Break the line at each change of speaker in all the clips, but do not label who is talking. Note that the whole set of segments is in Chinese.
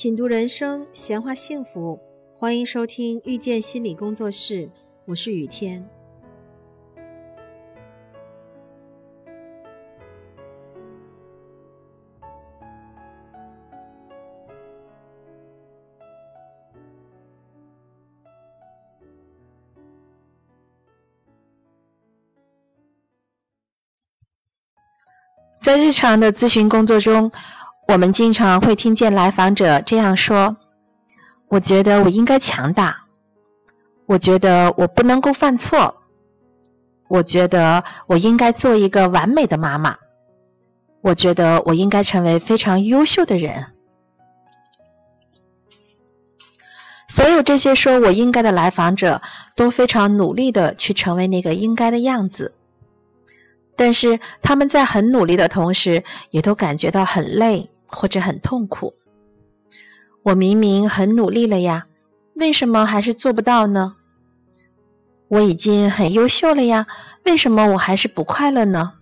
品读人生，闲话幸福，欢迎收听遇见心理工作室，我是雨天。
在日常的咨询工作中，我们经常会听见来访者这样说：“我觉得我应该强大，我觉得我不能够犯错，我觉得我应该做一个完美的妈妈，我觉得我应该成为非常优秀的人。”所有这些说我应该的来访者，都非常努力的去成为那个应该的样子。但是他们在很努力的同时，也都感觉到很累或者很痛苦。我明明很努力了呀，为什么还是做不到呢？我已经很优秀了呀，为什么我还是不快乐呢？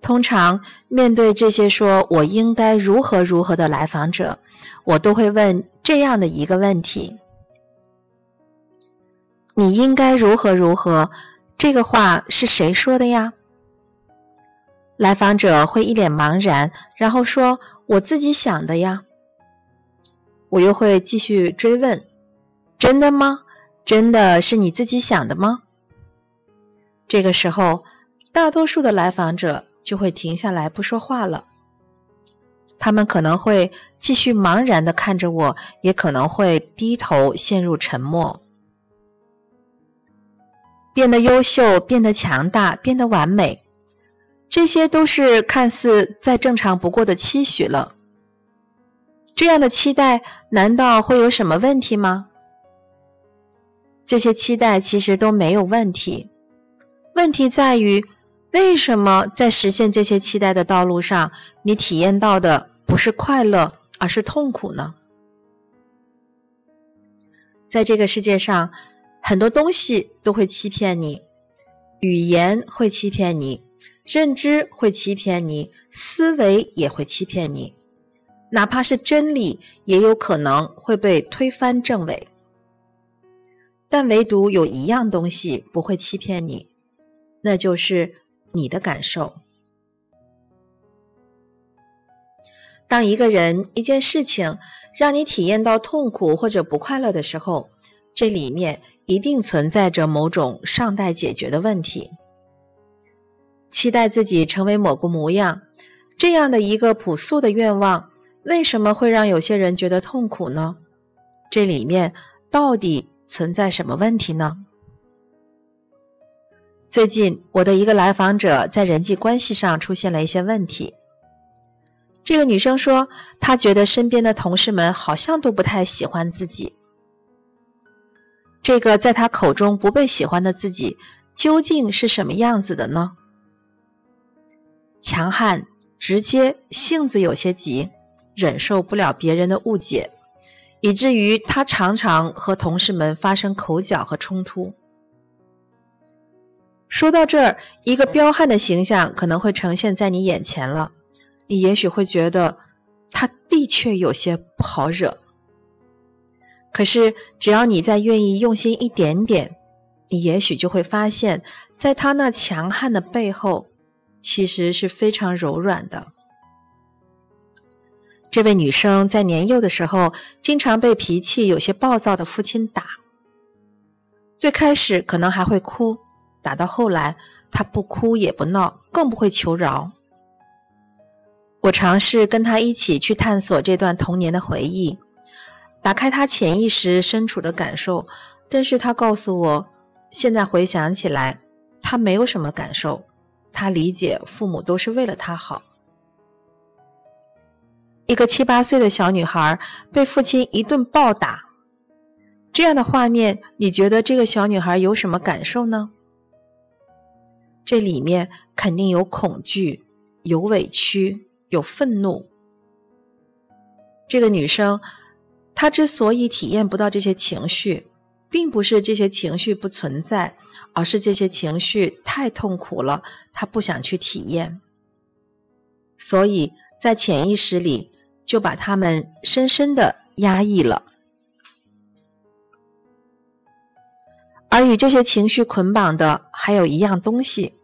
通常面对这些说我应该如何如何的来访者，我都会问这样的一个问题：你应该如何如何？这个话是谁说的呀？来访者会一脸茫然，然后说：“我自己想的呀。”我又会继续追问：“真的吗？真的是你自己想的吗？”这个时候，大多数的来访者就会停下来不说话了。他们可能会继续茫然的看着我，也可能会低头陷入沉默。变得优秀，变得强大，变得完美，这些都是看似再正常不过的期许了。这样的期待难道会有什么问题吗？这些期待其实都没有问题，问题在于为什么在实现这些期待的道路上，你体验到的不是快乐，而是痛苦呢？在这个世界上。很多东西都会欺骗你，语言会欺骗你，认知会欺骗你，思维也会欺骗你，哪怕是真理，也有可能会被推翻证伪。但唯独有一样东西不会欺骗你，那就是你的感受。当一个人、一件事情让你体验到痛苦或者不快乐的时候，这里面一定存在着某种尚待解决的问题。期待自己成为某个模样，这样的一个朴素的愿望，为什么会让有些人觉得痛苦呢？这里面到底存在什么问题呢？最近，我的一个来访者在人际关系上出现了一些问题。这个女生说，她觉得身边的同事们好像都不太喜欢自己。这个在她口中不被喜欢的自己，究竟是什么样子的呢？强悍、直接，性子有些急，忍受不了别人的误解，以至于他常常和同事们发生口角和冲突。说到这儿，一个彪悍的形象可能会呈现在你眼前了，你也许会觉得他的确有些不好惹。可是，只要你再愿意用心一点点，你也许就会发现，在他那强悍的背后，其实是非常柔软的。这位女生在年幼的时候，经常被脾气有些暴躁的父亲打。最开始可能还会哭，打到后来，她不哭也不闹，更不会求饶。我尝试跟她一起去探索这段童年的回忆。打开她潜意识深处的感受，但是她告诉我，现在回想起来，她没有什么感受，他理解父母都是为了他好。一个七八岁的小女孩被父亲一顿暴打，这样的画面，你觉得这个小女孩有什么感受呢？这里面肯定有恐惧，有委屈，有愤怒。这个女生。她之所以体验不到这些情绪，并不是这些情绪不存在，而是这些情绪太痛苦了，他不想去体验。所以在潜意识里就把他们深深的压抑了。而与这些情绪捆绑的还有一样东西，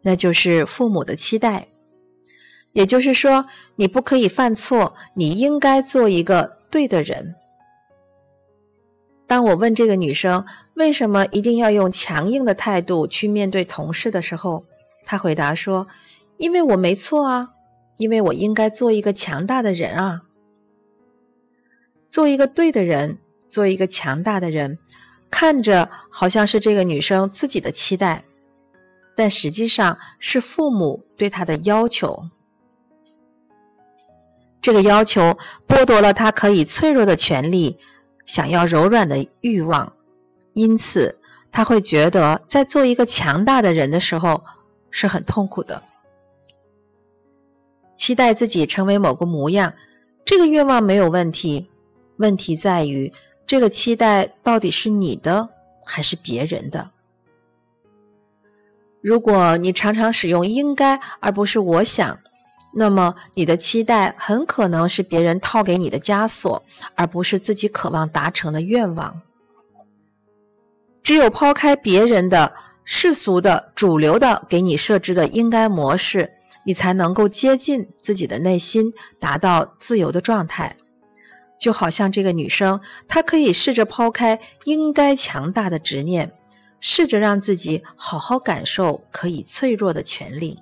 那就是父母的期待。也就是说，你不可以犯错，你应该做一个对的人。当我问这个女生为什么一定要用强硬的态度去面对同事的时候，她回答说：“因为我没错啊，因为我应该做一个强大的人啊，做一个对的人，做一个强大的人。”看着好像是这个女生自己的期待，但实际上是父母对她的要求。这个要求剥夺了她可以脆弱的权利，想要柔软的欲望，因此他会觉得在做一个强大的人的时候是很痛苦的。期待自己成为某个模样，这个愿望没有问题，问题在于。这个期待到底是你的还是别人的？如果你常常使用“应该”而不是“我想”，那么你的期待很可能是别人套给你的枷锁，而不是自己渴望达成的愿望。只有抛开别人的世俗的、主流的给你设置的“应该”模式，你才能够接近自己的内心，达到自由的状态。就好像这个女生，她可以试着抛开应该强大的执念，试着让自己好好感受可以脆弱的权利。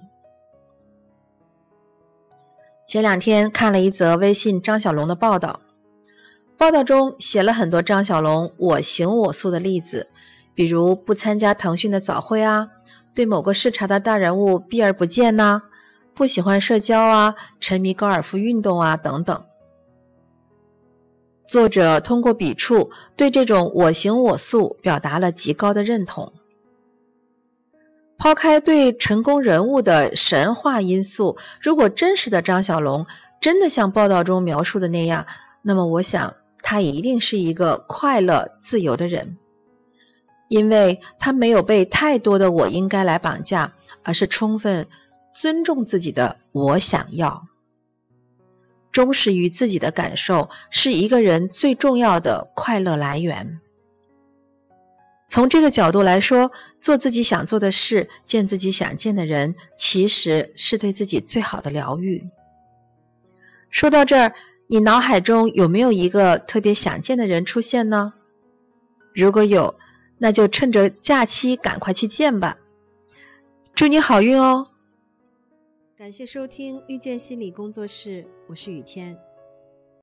前两天看了一则微信张小龙的报道，报道中写了很多张小龙我行我素的例子，比如不参加腾讯的早会啊，对某个视察的大人物避而不见呐，不喜欢社交啊，沉迷高尔夫运动啊等等。作者通过笔触对这种我行我素表达了极高的认同。抛开对成功人物的神话因素，如果真实的张小龙真的像报道中描述的那样，那么我想他一定是一个快乐自由的人，因为他没有被太多的我应该来绑架，而是充分尊重自己的我想要。忠实于自己的感受是一个人最重要的快乐来源。从这个角度来说，做自己想做的事，见自己想见的人，其实是对自己最好的疗愈。说到这儿，你脑海中有没有一个特别想见的人出现呢？如果有，那就趁着假期赶快去见吧。祝你好运哦！
感谢收听遇见心理工作室，我是雨天。